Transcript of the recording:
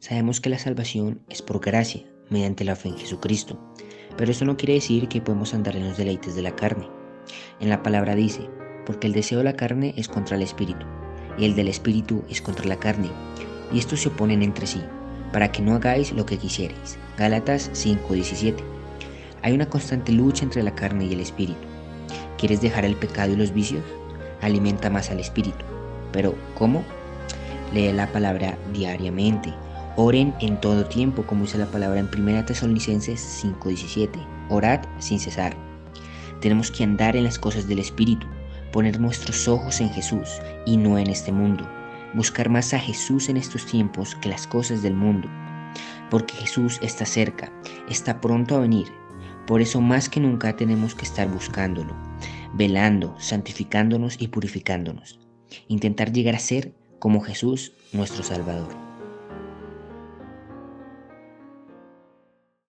Sabemos que la salvación es por gracia, mediante la fe en Jesucristo, pero eso no quiere decir que podemos andar en los deleites de la carne. En la palabra dice, porque el deseo de la carne es contra el espíritu, y el del espíritu es contra la carne, y estos se oponen entre sí, para que no hagáis lo que quisierais. Gálatas 5:17. Hay una constante lucha entre la carne y el espíritu. ¿Quieres dejar el pecado y los vicios? Alimenta más al espíritu. Pero, ¿cómo? Lee la palabra diariamente. Oren en todo tiempo, como dice la palabra en 1 Tesalonicenses 5:17. Orad sin cesar. Tenemos que andar en las cosas del espíritu, poner nuestros ojos en Jesús y no en este mundo. Buscar más a Jesús en estos tiempos que las cosas del mundo. Porque Jesús está cerca, está pronto a venir. Por eso más que nunca tenemos que estar buscándolo, velando, santificándonos y purificándonos. Intentar llegar a ser como Jesús nuestro Salvador.